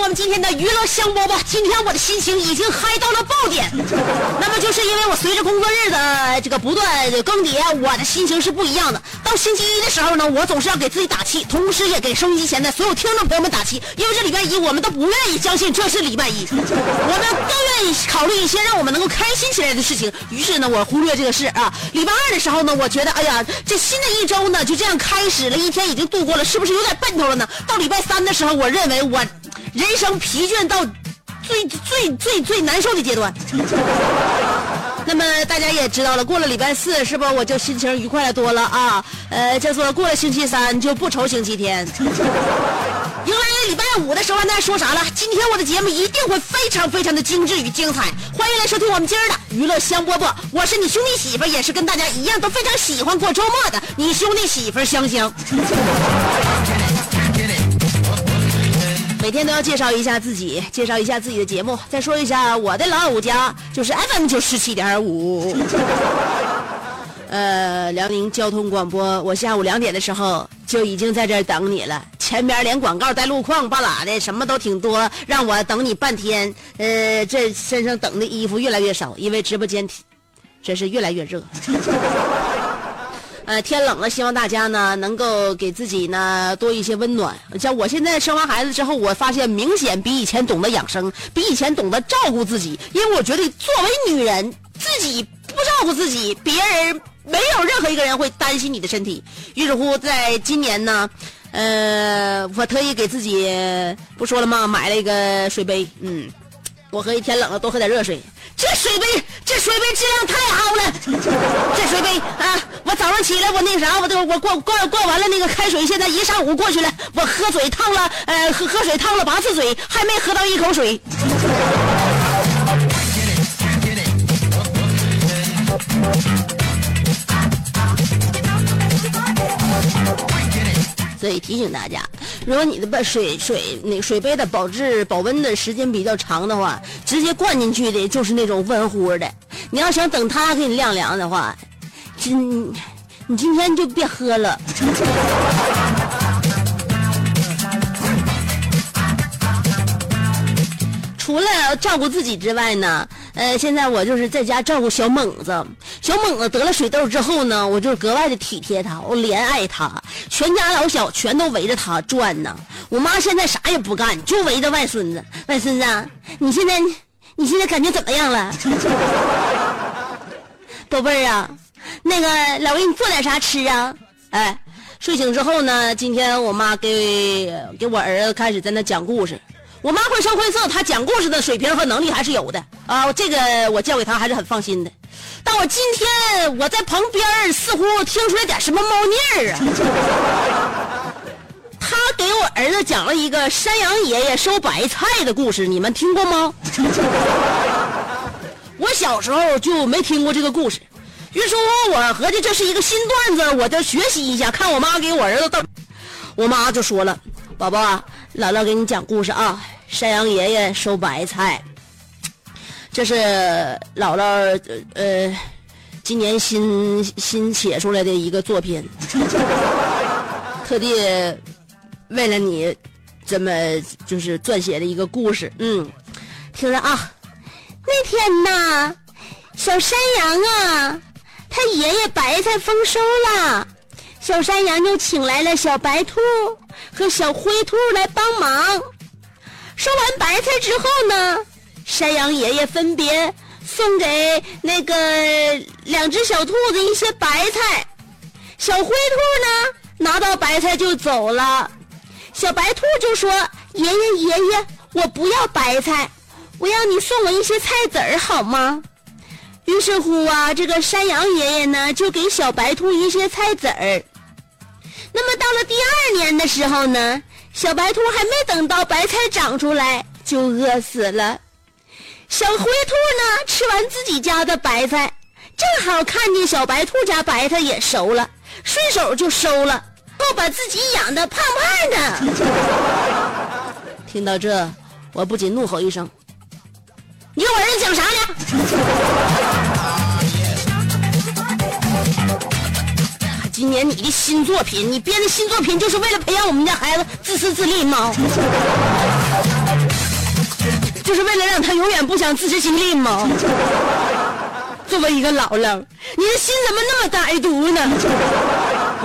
我们今天的娱乐香饽饽。今天我的心情已经嗨到了爆点，那么就是因为我随着工作日的这个不断更迭，我的心情是不一样的。到星期一的时候呢，我总是要给自己打气，同时也给收音机前的所有听众朋友们打气，因为这礼拜一我们都不愿意相信这是礼拜一，我们更愿意考虑一些让我们能够开心起来的事情。于是呢，我忽略这个事啊。礼拜二的时候呢，我觉得哎呀，这新的一周呢就这样开始了，一天已经度过了，是不是有点奔头了呢？到礼拜三的时候，我认为我人生疲倦到最最最最难受的阶段。那么大家也知道了，过了礼拜四，是不我就心情愉快了多了啊？呃，叫做过了星期三就不愁星期天。迎来了礼拜五的时候，那说啥了？今天我的节目一定会非常非常的精致与精彩。欢迎来收听我们今儿的娱乐香饽饽，我是你兄弟媳妇，也是跟大家一样都非常喜欢过周末的你兄弟媳妇香香。每天都要介绍一下自己，介绍一下自己的节目，再说一下我的老五家就是 FM 九十七点五，呃，辽宁交通广播。我下午两点的时候就已经在这儿等你了，前边连广告带路况巴拉的，什么都挺多，让我等你半天。呃，这身上等的衣服越来越少，因为直播间真是越来越热。呃，天冷了，希望大家呢能够给自己呢多一些温暖。像我现在生完孩子之后，我发现明显比以前懂得养生，比以前懂得照顾自己。因为我觉得作为女人，自己不照顾自己，别人没有任何一个人会担心你的身体。于是乎，在今年呢，呃，我特意给自己不说了吗？买了一个水杯，嗯。我喝一天冷了，多喝点热水。这水杯，这水杯质量太好了。这水杯啊，我早上起来，我那啥，我都我灌灌灌完了那个开水，现在一上午过去了，我喝水烫了，呃，喝喝水烫了八次嘴，还没喝到一口水。所以提醒大家，如果你的把水水那个水杯的保质保温的时间比较长的话，直接灌进去的就是那种温乎的。你要想等它给你晾凉的话，今你今天就别喝了。除了照顾自己之外呢，呃，现在我就是在家照顾小猛子。小猛子得了水痘之后呢，我就格外的体贴他，我怜爱他，全家老小全都围着他转呢。我妈现在啥也不干，就围着外孙子。外孙子，你现在你现在感觉怎么样了？宝贝儿啊，那个老给你做点啥吃啊？哎，睡醒之后呢，今天我妈给给我儿子开始在那讲故事。我妈绘声绘色，她讲故事的水平和能力还是有的啊，这个我交给她还是很放心的。但我今天我在旁边似乎听出来点什么猫腻儿啊。他给我儿子讲了一个山羊爷爷收白菜的故事，你们听过吗？我小时候就没听过这个故事，于是乎我合计这是一个新段子，我就学习一下，看我妈给我儿子逗。我妈就说了：“宝宝，姥姥给你讲故事啊，山羊爷爷收白菜。”这是姥姥呃今年新新写出来的一个作品，特地为了你这么就是撰写的一个故事。嗯，听着啊，那天呐，小山羊啊他爷爷白菜丰收了，小山羊就请来了小白兔和小灰兔来帮忙。收完白菜之后呢，山羊爷爷分别送给那个两只小兔子一些白菜，小灰兔呢拿到白菜就走了，小白兔就说：“爷爷爷爷，我不要白菜，我要你送我一些菜籽儿好吗？”于是乎啊，这个山羊爷爷呢就给小白兔一些菜籽儿。那么到了第二年的时候呢，小白兔还没等到白菜长出来，就饿死了。小灰兔呢，吃完自己家的白菜，正好看见小白兔家白菜也熟了，顺手就收了，够把自己养的胖胖的。听到这，我不仅怒吼一声：“你给我儿子讲啥呢？” 今年你的新作品，你编的新作品就是为了培养我们家孩子自私自利吗？就是为了让他永远不想自食其力吗？作为一个姥姥，你的心怎么那么歹毒呢？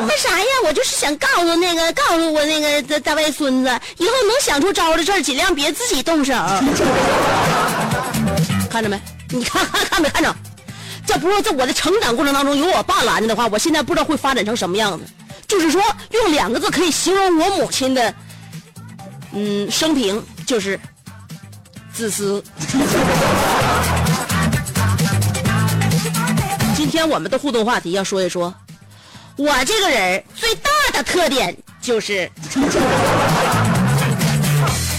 为啥呀？我就是想告诉那个，告诉我那个大大外孙子，以后能想出招的事儿，尽量别自己动手。看着没？你看看 看没看着？这不是在我的成长过程当中有我爸拦着的话，我现在不知道会发展成什么样子。就是说，用两个字可以形容我母亲的，嗯，生平就是自私。今天我们的互动话题要说一说，我这个人最大的特点就是，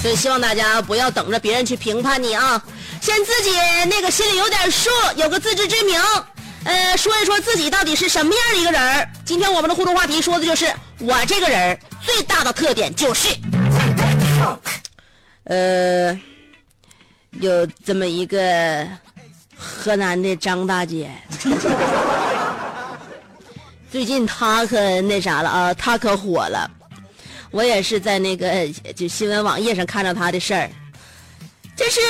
所以希望大家不要等着别人去评判你啊。先自己那个心里有点数，有个自知之明，呃，说一说自己到底是什么样的一个人儿。今天我们的互动话题说的就是我这个人最大的特点就是，呃，有这么一个河南的张大姐，最近她可那啥了啊，她可火了。我也是在那个就新闻网页上看到她的事儿。这是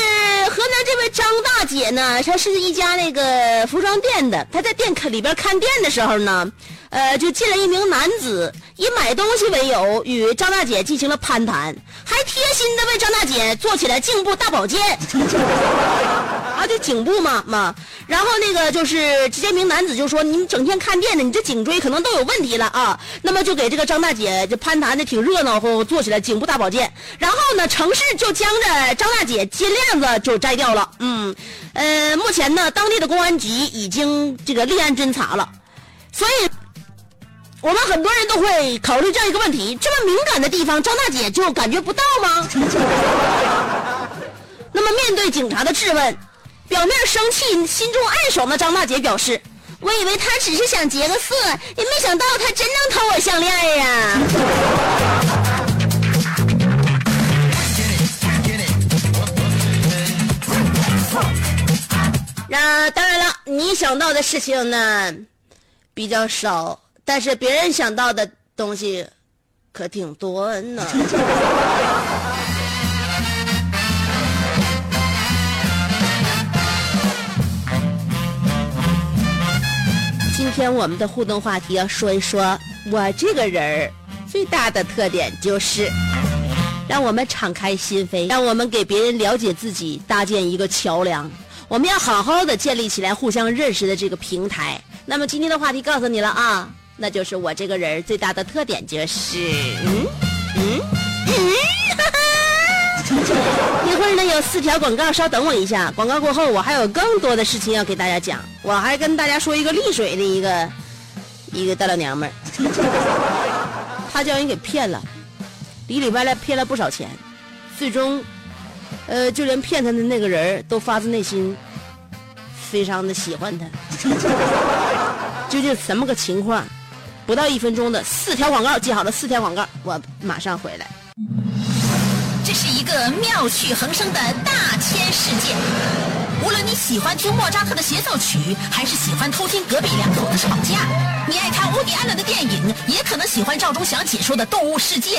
河南这位张大姐呢，她是一家那个服装店的。她在店里边看店的时候呢，呃，就进来一名男子，以买东西为由与张大姐进行了攀谈，还贴心的为张大姐做起了颈部大保健。啊，就颈部嘛嘛。然后那个就是这名男子就说：“你整天看店的，你这颈椎可能都有问题了啊。”那么就给这个张大姐就攀谈的挺热闹，后做起来颈部大保健。然后呢，城市就将这张大姐金链子就摘掉了。嗯，呃，目前呢，当地的公安局已经这个立案侦查了。所以，我们很多人都会考虑这样一个问题：这么敏感的地方，张大姐就感觉不到吗？那么面对警察的质问。表面生气，心中暗爽的张大姐表示：“我以为他只是想劫个色，也没想到他真能偷我项链呀！”那当然了，你想到的事情呢比较少，但是别人想到的东西可挺多呢。今天我们的互动话题要说一说，我这个人儿最大的特点就是，让我们敞开心扉，让我们给别人了解自己搭建一个桥梁。我们要好好的建立起来互相认识的这个平台。那么今天的话题告诉你了啊，那就是我这个人最大的特点就是，嗯嗯嗯，哈哈。一会儿呢有四条广告，稍等我一下。广告过后，我还有更多的事情要给大家讲。我还跟大家说一个丽水的一个一个大老娘们儿，她叫人给骗了，里里外外骗了不少钱，最终，呃，就连骗她的那个人都发自内心非常的喜欢她。究竟什么个情况？不到一分钟的四条广告，记好了，四条广告，我马上回来。这是一个妙趣横生的大千世界。无论你喜欢听莫扎特的协奏曲，还是喜欢偷听隔壁两口子吵架，你爱看乌迪安伦的电影，也可能喜欢赵忠祥解说的《动物世界》。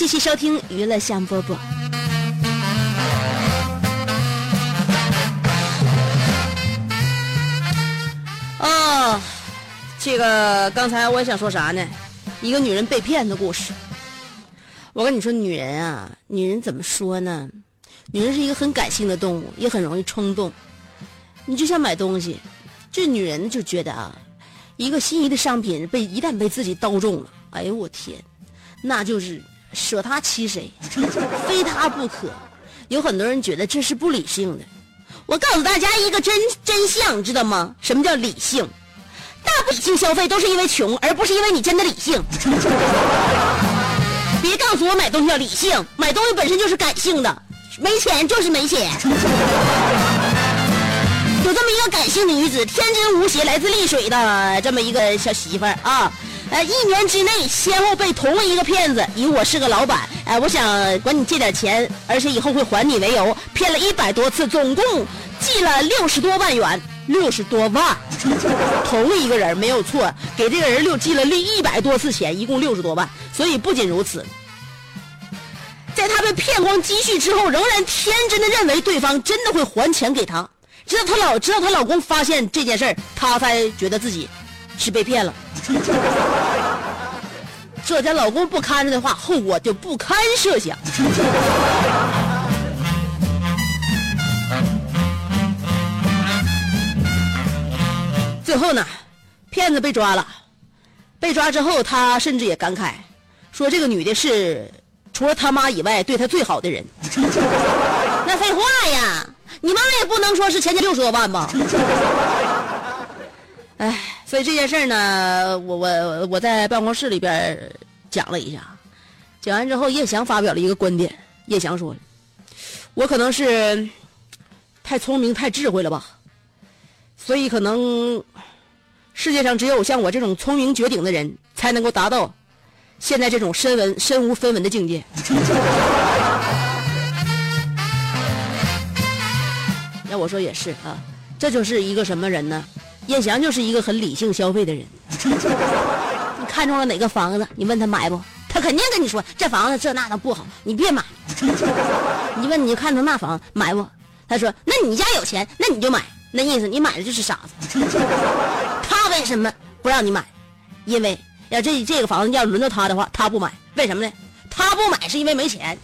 继续收听娱乐香饽饽。哦，这个刚才我也想说啥呢？一个女人被骗的故事。我跟你说，女人啊，女人怎么说呢？女人是一个很感性的动物，也很容易冲动。你就像买东西，这女人就觉得啊，一个心仪的商品被一旦被自己刀中了，哎呦我天！那就是舍他其谁，非他不可。有很多人觉得这是不理性的。我告诉大家一个真真相，知道吗？什么叫理性？大部分理性消费都是因为穷，而不是因为你真的理性。别告诉我买东西要理性，买东西本身就是感性的，没钱就是没钱。有这么一个感性的女子，天真无邪，来自丽水的这么一个小媳妇儿啊，呃，一年之内先后被同一个骗子以我是个老板，哎、我想管你借点钱，而且以后会还你为由，骗了一百多次，总共寄了六十多万元，六十多万，同一个人没有错，给这个人六寄了一百多次钱，一共六十多万，所以不仅如此。在她被骗光积蓄之后，仍然天真的认为对方真的会还钱给她。直到她老直到她老公发现这件事儿，她才觉得自己是被骗了。这家老公不看着的话，后果就不堪设想。最后呢，骗子被抓了。被抓之后，他甚至也感慨，说这个女的是除了他妈以外对他最好的人。那废话呀，你妈也不能说是前前六十多万吧？哎，所以这件事儿呢，我我我在办公室里边讲了一下，讲完之后，叶翔发表了一个观点。叶翔说：“我可能是太聪明、太智慧了吧，所以可能世界上只有像我这种聪明绝顶的人，才能够达到现在这种身文身无分文的境界。”那我说也是啊，这就是一个什么人呢？叶翔就是一个很理性消费的人。你看中了哪个房子，你问他买不？他肯定跟你说这房子这那的不好，你别买。你问你看中那房买不？他说那你家有钱，那你就买。那意思你买的就是傻子。他为什么不让你买？因为要这这个房子要轮到他的话，他不买。为什么呢？他不买是因为没钱。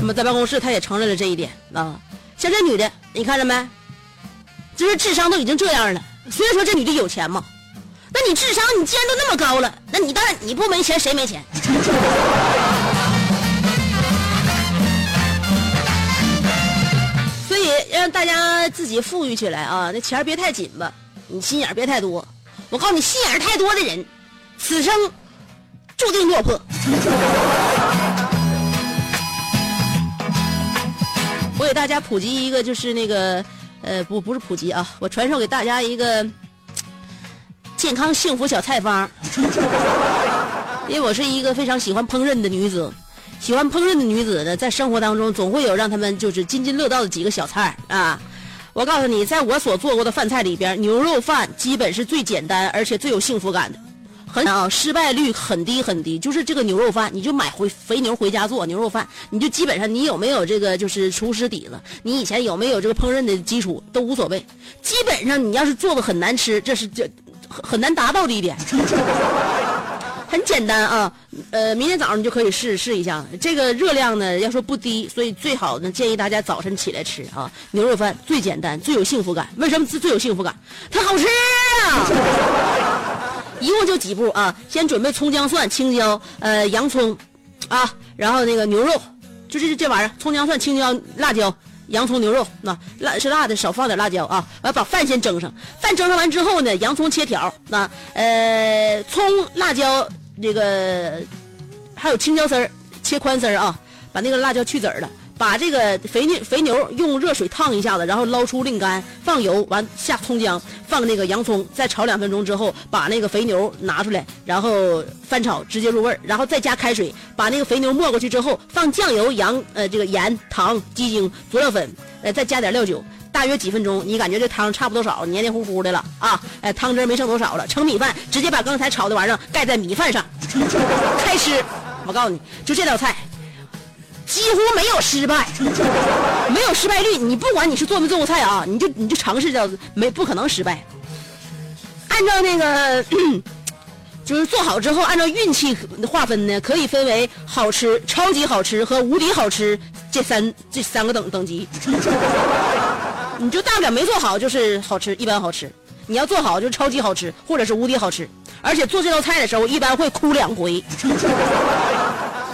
那么在办公室，他也承认了这一点啊。像这女的，你看着没？就是智商都已经这样了。虽然说这女的有钱嘛，那你智商你既然都那么高了，那你当然你不没钱谁没钱？所以让大家自己富裕起来啊，那钱别太紧吧，你心眼别太多。我告诉你，心眼太多的人，此生注定落魄。我给大家普及一个，就是那个，呃，不，不是普及啊，我传授给大家一个健康幸福小菜方。因为我是一个非常喜欢烹饪的女子，喜欢烹饪的女子呢，在生活当中总会有让他们就是津津乐道的几个小菜啊。我告诉你，在我所做过的饭菜里边，牛肉饭基本是最简单而且最有幸福感的。很啊，失败率很低很低。就是这个牛肉饭，你就买回肥牛回家做牛肉饭，你就基本上你有没有这个就是厨师底子，你以前有没有这个烹饪的基础都无所谓。基本上你要是做的很难吃，这是这很难达到的一点。很简单啊，呃，明天早上你就可以试试一下。这个热量呢，要说不低，所以最好呢建议大家早晨起来吃啊。牛肉饭最简单，最有幸福感。为什么最最有幸福感？它好吃啊！一共就几步啊，先准备葱姜蒜、青椒、呃洋葱，啊，然后那个牛肉，就这这玩意儿，葱姜蒜、青椒、辣椒。洋葱牛肉，那辣是辣的，少放点辣椒啊。完把饭先蒸上，饭蒸上完之后呢，洋葱切条，那呃葱、辣椒这个还有青椒丝儿切宽丝儿啊，把那个辣椒去籽儿了。把这个肥牛肥牛用热水烫一下子，然后捞出沥干，放油，完下葱姜，放那个洋葱，再炒两分钟之后，把那个肥牛拿出来，然后翻炒，直接入味儿，然后再加开水，把那个肥牛没过去之后，放酱油、羊呃这个盐、糖、鸡精、佐料粉，呃再加点料酒，大约几分钟，你感觉这汤差不多少，黏黏糊糊的了啊，哎汤汁没剩多少了，盛米饭，直接把刚才炒的玩意儿盖在米饭上，开吃。我告诉你就这道菜。几乎没有失败，没有失败率。你不管你是做没做过菜啊，你就你就尝试着，没不可能失败。按照那个，就是做好之后，按照运气划分呢，可以分为好吃、超级好吃和无敌好吃这三这三个等等级。你就大不了没做好就是好吃，一般好吃；你要做好就是超级好吃，或者是无敌好吃。而且做这道菜的时候，一般会哭两回。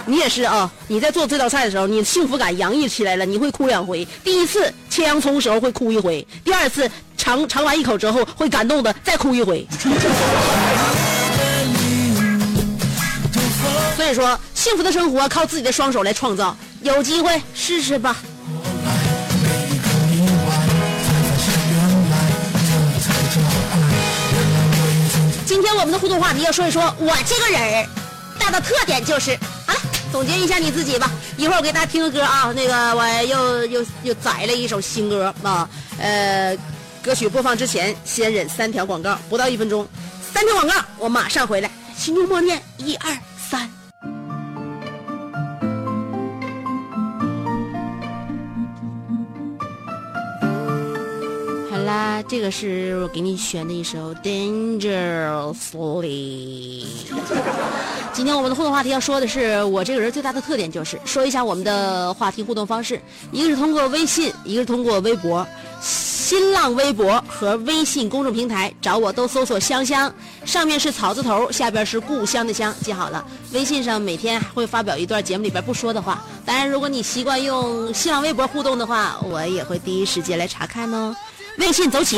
你也是啊！你在做这道菜的时候，你幸福感洋溢起来了，你会哭两回。第一次切洋葱时候会哭一回，第二次尝尝完一口之后会感动的再哭一回。所以说，幸福的生活靠自己的双手来创造。有机会试试吧。今天我们的互动话题要说一说，我这个人大的特点就是。总结一下你自己吧，一会儿我给大家听个歌啊，那个我又又又载了一首新歌啊，呃，歌曲播放之前先忍三条广告，不到一分钟，三条广告，我马上回来，心中默念一二三。啦，这个是我给你选的一首《Dangerously》。今天我们的互动话题要说的是，我这个人最大的特点就是说一下我们的话题互动方式，一个是通过微信，一个是通过微博，新浪微博和微信公众平台找我都搜索“香香”，上面是草字头，下边是故乡的乡，记好了。微信上每天会发表一段节目里边不说的话，当然如果你习惯用新浪微博互动的话，我也会第一时间来查看哦。微信走起。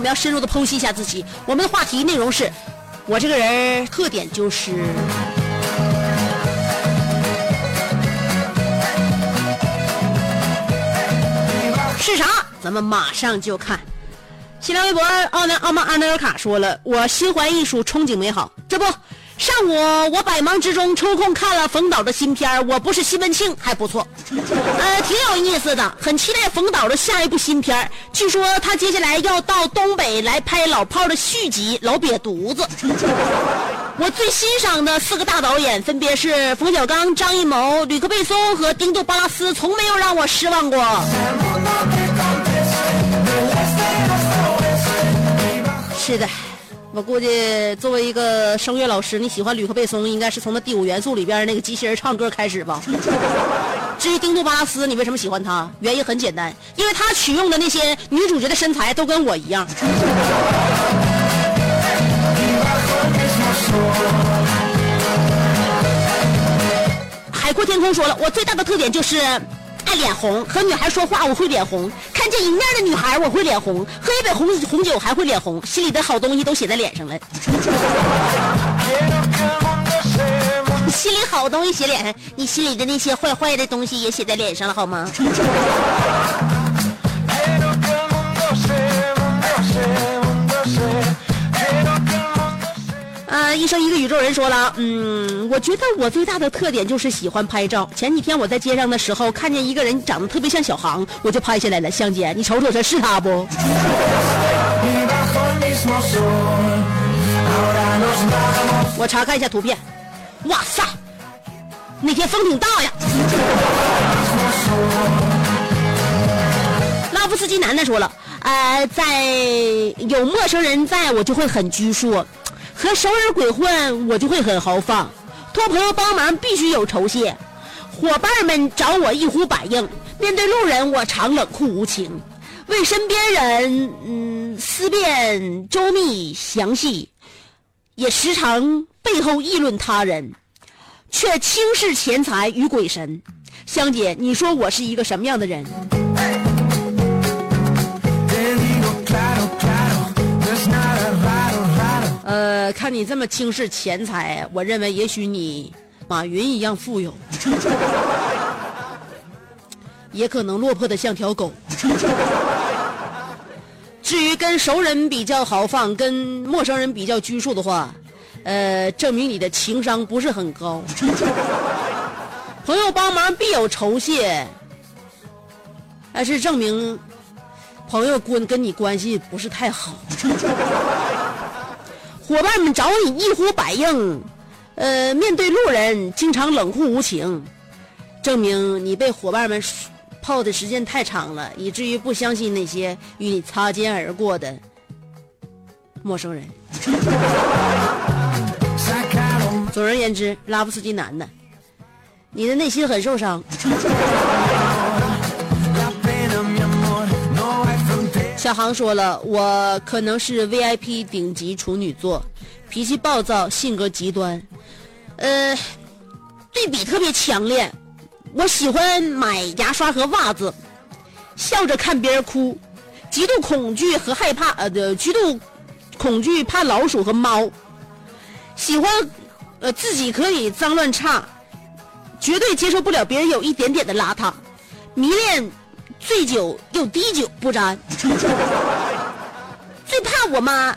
我们要深入的剖析一下自己。我们的话题内容是，我这个人特点就是。是啥？咱们马上就看。新浪微博奥南奥曼阿内尔卡说了，我心怀艺术，憧憬美好。这不，上午我百忙之中抽空看了冯导的新片我不是西门庆》，还不错，呃，挺有意思的，很期待冯导的下一部新片儿据说他接下来要到东北来拍老炮的续集《老瘪犊子》。我最欣赏的四个大导演分别是冯小刚、张艺谋、吕克贝松和丁杜巴拉斯，从没有让我失望过。是的，我估计作为一个声乐老师，你喜欢吕克贝松，应该是从那《第五元素》里边那个机器人唱歌开始吧。至于丁杜巴拉斯，你为什么喜欢他？原因很简单，因为他取用的那些女主角的身材都跟我一样。海阔天空说了，我最大的特点就是爱脸红，和女孩说话我会脸红，看见迎面的女孩我会脸红，喝一杯红红酒还会脸红，心里的好东西都写在脸上了。心里好东西写脸上，你心里的那些坏坏的东西也写在脸上了，好吗？呃，医生一个宇宙人说了，嗯，我觉得我最大的特点就是喜欢拍照。前几天我在街上的时候，看见一个人长得特别像小航，我就拍下来了。香姐，你瞅瞅这是他不. 我查看一下图片，哇塞，那天风挺大呀。拉夫斯基男的说了，呃，在有陌生人在我就会很拘束，和熟人鬼混我就会很豪放，托朋友帮忙必须有酬谢，伙伴们找我一呼百应，面对路人我常冷酷无情，为身边人嗯思辨周密详细，也时常背后议论他人，却轻视钱财与鬼神。香姐，你说我是一个什么样的人？呃，看你这么轻视钱财，我认为也许你马云一样富有，也可能落魄的像条狗。至于跟熟人比较豪放，跟陌生人比较拘束的话，呃，证明你的情商不是很高。朋友帮忙必有酬谢，但是证明朋友关跟你关系不是太好。伙伴们找你一呼百应，呃，面对路人经常冷酷无情，证明你被伙伴们泡的时间太长了，以至于不相信那些与你擦肩而过的陌生人。总而言之，拉夫斯基男的，你的内心很受伤。小航说了，我可能是 VIP 顶级处女座，脾气暴躁，性格极端，呃，对比特别强烈。我喜欢买牙刷和袜子，笑着看别人哭，极度恐惧和害怕呃的极度恐惧怕老鼠和猫，喜欢。呃自己可以脏乱差，绝对接受不了别人有一点点的邋遢，迷恋醉酒又滴酒不沾，最怕我妈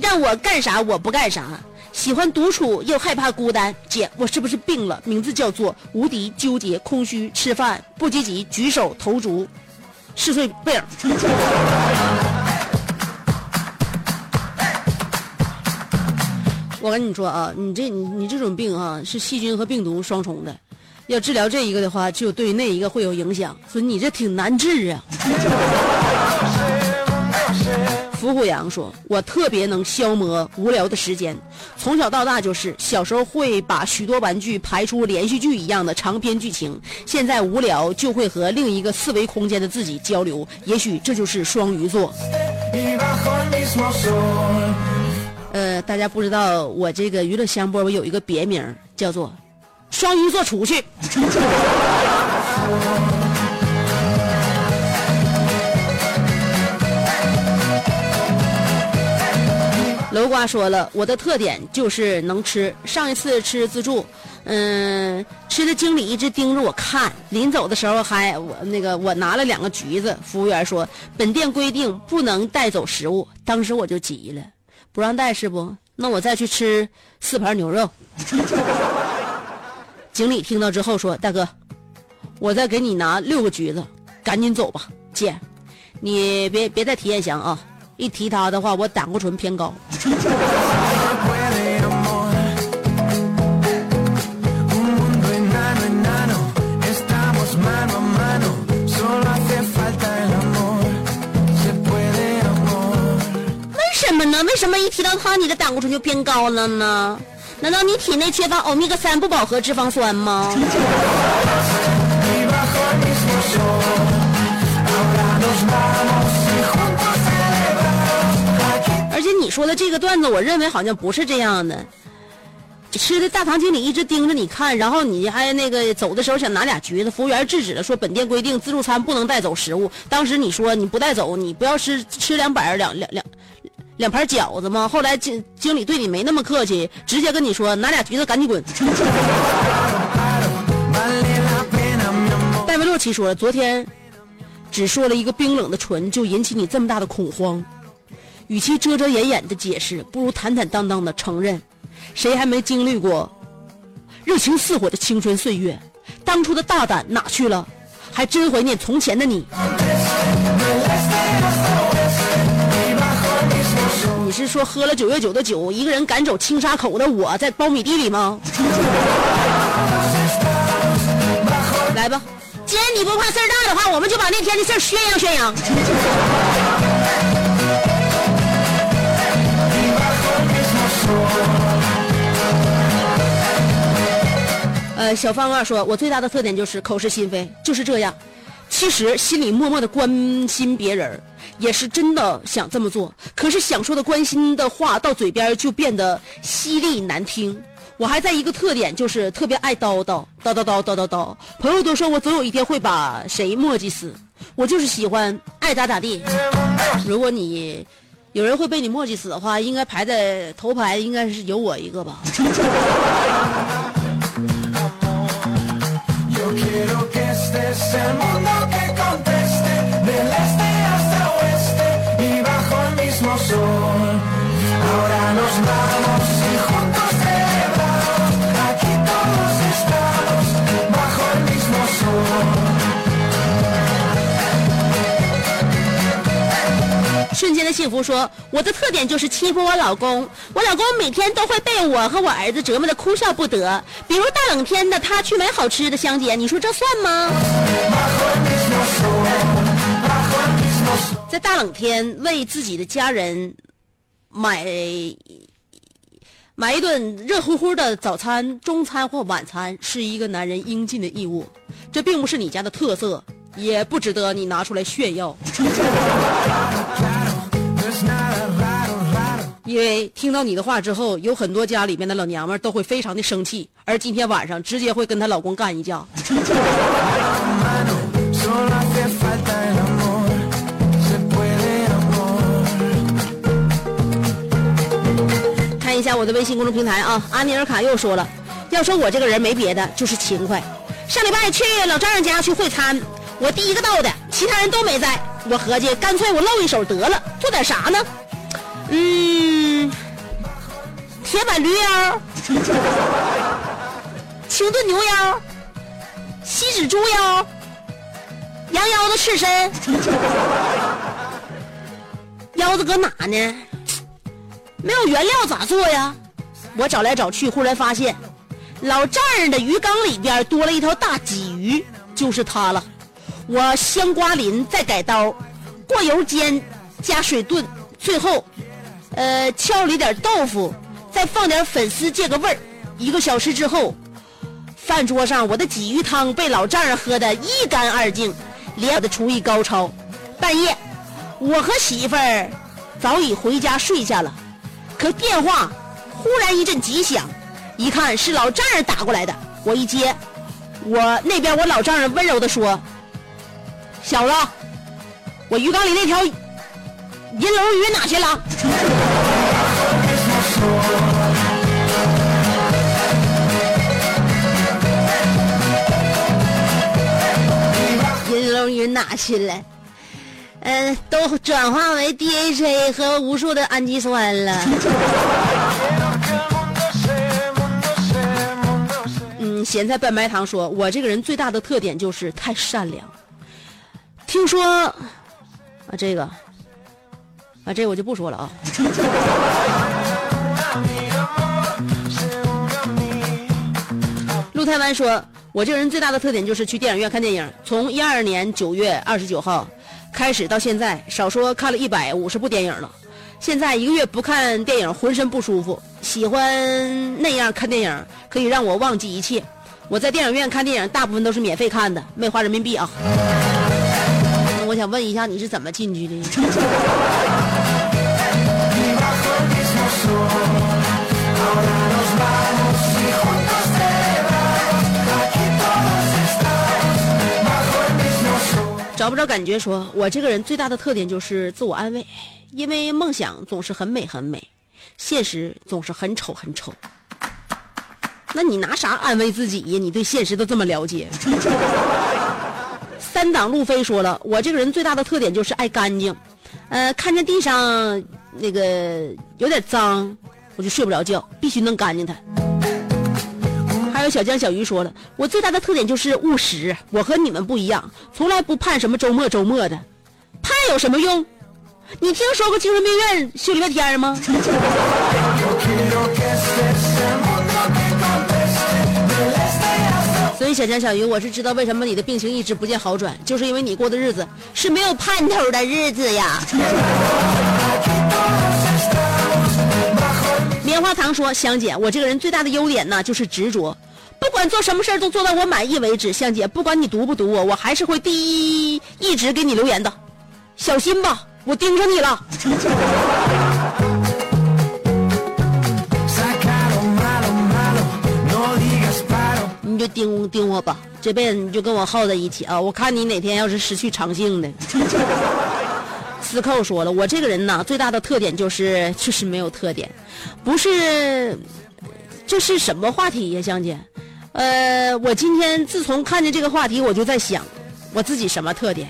让我干啥我不干啥。喜欢独处又害怕孤单，姐，我是不是病了？名字叫做无敌、纠结、空虚、吃饭不积极、举手投足嗜睡病。我跟你说啊，你这你你这种病啊，是细菌和病毒双重的，要治疗这一个的话，就对那一个会有影响，所以你这挺难治啊。伏虎阳说：“我特别能消磨无聊的时间，从小到大就是小时候会把许多玩具排出连续剧一样的长篇剧情，现在无聊就会和另一个四维空间的自己交流，也许这就是双鱼座。”呃，大家不知道我这个娱乐香饽饽有一个别名叫做“双鱼座出去”。楼瓜说了，我的特点就是能吃。上一次吃自助，嗯，吃的经理一直盯着我看，临走的时候还我那个我拿了两个橘子。服务员说，本店规定不能带走食物。当时我就急了，不让带是不？那我再去吃四盘牛肉。经理听到之后说，大哥，我再给你拿六个橘子，赶紧走吧。姐，你别别再提燕翔啊。一提他的话，我胆固醇偏高。为什么一提到他，你的胆固醇就偏高了呢？难道你体内缺乏欧米伽三不饱和脂肪酸吗？而且你说的这个段子，我认为好像不是这样的。吃的大堂经理一直盯着你看，然后你还那个走的时候想拿俩橘子，服务员制止了，说本店规定自助餐不能带走食物。当时你说你不带走，你不要吃吃两百两两两两盘饺子吗？后来经经理对你没那么客气，直接跟你说拿俩橘子赶紧滚。戴维洛奇说，昨天只说了一个冰冷的唇，就引起你这么大的恐慌。与其遮遮掩掩的解释，不如坦坦荡荡的承认。谁还没经历过热情似火的青春岁月？当初的大胆哪去了？还真怀念从前的你。你是说喝了九月九的酒，一个人赶走青沙口的我在苞米地里吗？来吧，既然你不怕事儿大的话，我们就把那天的事宣扬宣扬。呃，小方二说，我最大的特点就是口是心非，就是这样。其实心里默默的关心别人，也是真的想这么做。可是想说的关心的话到嘴边就变得犀利难听。我还在一个特点就是特别爱叨叨叨叨叨叨叨叨。朋友都说我总有一天会把谁磨叽死，我就是喜欢爱咋咋地。如果你。有人会被你磨叽死的话，应该排在头排，应该是有我一个吧。瞬间的幸福说：“我的特点就是欺负我老公，我老公每天都会被我和我儿子折磨的哭笑不得。比如大冷天的，他去买好吃的，香姐，你说这算吗？在大冷天为自己的家人买买一顿热乎乎的早餐中餐或晚餐是一个男人应尽的义务。这并不是你家的特色也不值得你拿出来炫耀。因为听到你的话之后有很多家里面的老娘们都会非常的生气而今天晚上直接会跟她老公干一架。一下我的微信公众平台啊，阿尼尔卡又说了，要说我这个人没别的，就是勤快。上礼拜去老丈人家去会餐，我第一个到的，其他人都没在。我合计干脆我露一手得了，做点啥呢？嗯，铁板驴腰，清炖牛腰，锡纸猪腰，羊腰子刺身，腰子搁哪呢？没有原料咋做呀？我找来找去，忽然发现，老丈人的鱼缸里边多了一条大鲫鱼，就是它了。我先刮鳞再改刀，过油煎，加水炖，最后，呃，敲里点豆腐，再放点粉丝借个味儿。一个小时之后，饭桌上我的鲫鱼汤被老丈人喝得一干二净，连我的厨艺高超。半夜，我和媳妇儿早已回家睡下了。可电话忽然一阵急响，一看是老丈人打过来的，我一接，我那边我老丈人温柔地说：“小子，我鱼缸里那条银龙鱼哪去了？”银龙鱼哪去了？嗯、都转化为 DHA 和无数的氨基酸了。嗯，咸菜拌白糖说，我这个人最大的特点就是太善良。听说啊，这个啊，这个我就不说了啊。陆台湾说，我这个人最大的特点就是去电影院看电影。从一二年九月二十九号开始到现在，少说看了一百五十部电影了。现在一个月不看电影，浑身不舒服。喜欢那样看电影，可以让我忘记一切。我在电影院看电影，大部分都是免费看的，没花人民币啊。我想问一下，你是怎么进去的？找不着感觉说，我这个人最大的特点就是自我安慰，因为梦想总是很美很美，现实总是很丑很丑。那你拿啥安慰自己呀？你对现实都这么了解。三档路飞说了，我这个人最大的特点就是爱干净，呃，看见地上那个有点脏，我就睡不着觉，必须弄干净它。小江小鱼说了，我最大的特点就是务实，我和你们不一样，从来不盼什么周末周末的，盼有什么用？你听说过精神病院休礼拜天吗？所以小江小鱼，我是知道为什么你的病情一直不见好转，就是因为你过的日子是没有盼头的日子呀。棉花糖说：“香姐，我这个人最大的优点呢，就是执着，不管做什么事儿都做到我满意为止。香姐，不管你读不读我，我还是会第一一直给你留言的，小心吧，我盯上你了。你就盯盯我吧，这辈子你就跟我耗在一起啊！我看你哪天要是失去长性的。”司寇说了，我这个人呢，最大的特点就是就是没有特点，不是，这是什么话题呀，香姐？呃，我今天自从看见这个话题，我就在想，我自己什么特点？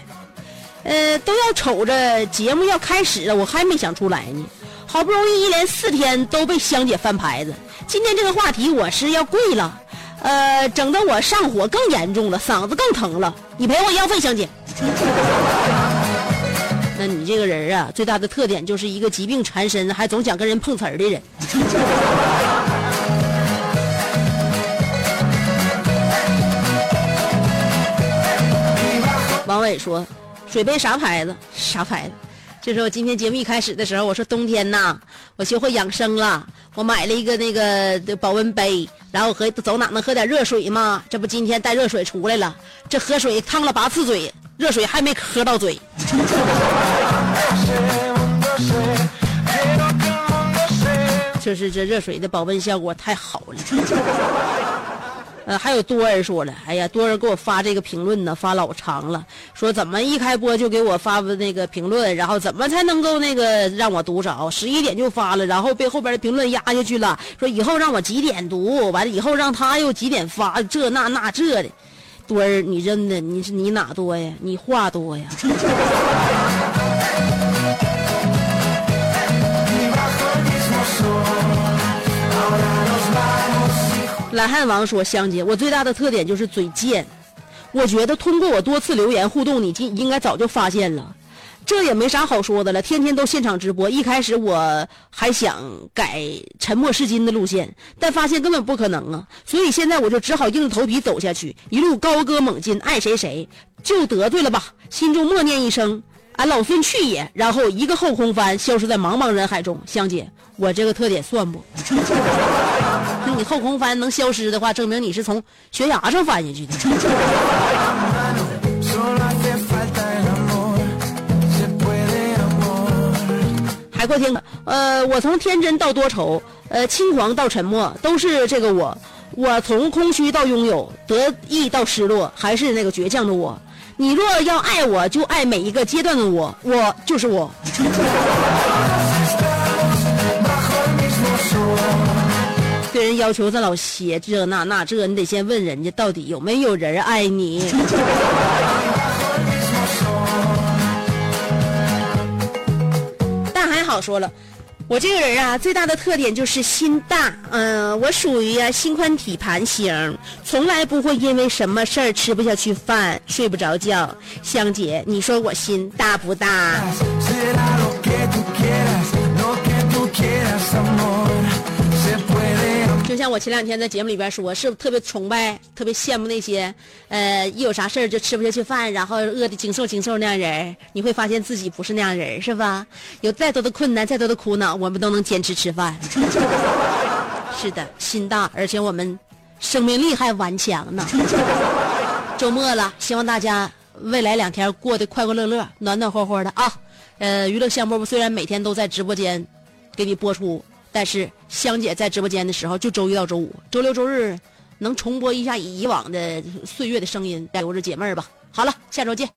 呃，都要瞅着节目要开始了，我还没想出来呢。好不容易一连四天都被香姐翻牌子，今天这个话题我是要跪了，呃，整得我上火更严重了，嗓子更疼了。你赔我医药费，香姐。那你这个人啊，最大的特点就是一个疾病缠身，还总想跟人碰瓷儿的人。王伟说：“水杯啥牌子？啥牌子？”就是我今天节目一开始的时候，我说冬天呐，我学会养生了，我买了一个那个保温杯，然后和走哪能喝点热水嘛？这不今天带热水出来了，这喝水烫了八次嘴，热水还没喝到嘴。就是这热水的保温效果太好了。呃，还有多人说了，哎呀，多人给我发这个评论呢，发老长了，说怎么一开播就给我发那个评论，然后怎么才能够那个让我读着？十一点就发了，然后被后边的评论压下去了，说以后让我几点读，完了以后让他又几点发，这那那这的，多儿，你真的你是你哪多呀？你话多呀？懒汉王说：“香姐，我最大的特点就是嘴贱。我觉得通过我多次留言互动，你应应该早就发现了。这也没啥好说的了，天天都现场直播。一开始我还想改沉默是金的路线，但发现根本不可能啊。所以现在我就只好硬着头皮走下去，一路高歌猛进，爱谁谁，就得罪了吧。心中默念一声：俺老孙去也！然后一个后空翻，消失在茫茫人海中。香姐，我这个特点算不？” 你后空翻能消失的话，证明你是从悬崖上翻下去的。海阔天空，呃，我从天真到多愁，呃，轻狂到沉默，都是这个我。我从空虚到拥有，得意到失落，还是那个倔强的我。你若要爱我，就爱每一个阶段的我，我就是我。对人要求这老些，这那那这，你得先问人家到底有没有人爱你。但还好说了，我这个人啊，最大的特点就是心大。嗯，我属于啊心宽体盘型，从来不会因为什么事儿吃不下去饭、睡不着觉。香姐，你说我心大不大？像我前两天在节目里边说，是不是特别崇拜、特别羡慕那些，呃，一有啥事儿就吃不下去饭，然后饿的精瘦精瘦那样人？你会发现自己不是那样人，是吧？有再多的困难、再多的苦恼，我们都能坚持吃饭。是的，心大，而且我们生命力还顽强呢。周末了，希望大家未来两天过得快快乐乐、暖暖和和的啊！呃，娱乐香饽饽虽然每天都在直播间给你播出。但是香姐在直播间的时候，就周一到周五，周六周日能重播一下以往的岁月的声音，留着解闷儿吧。好了，下周见。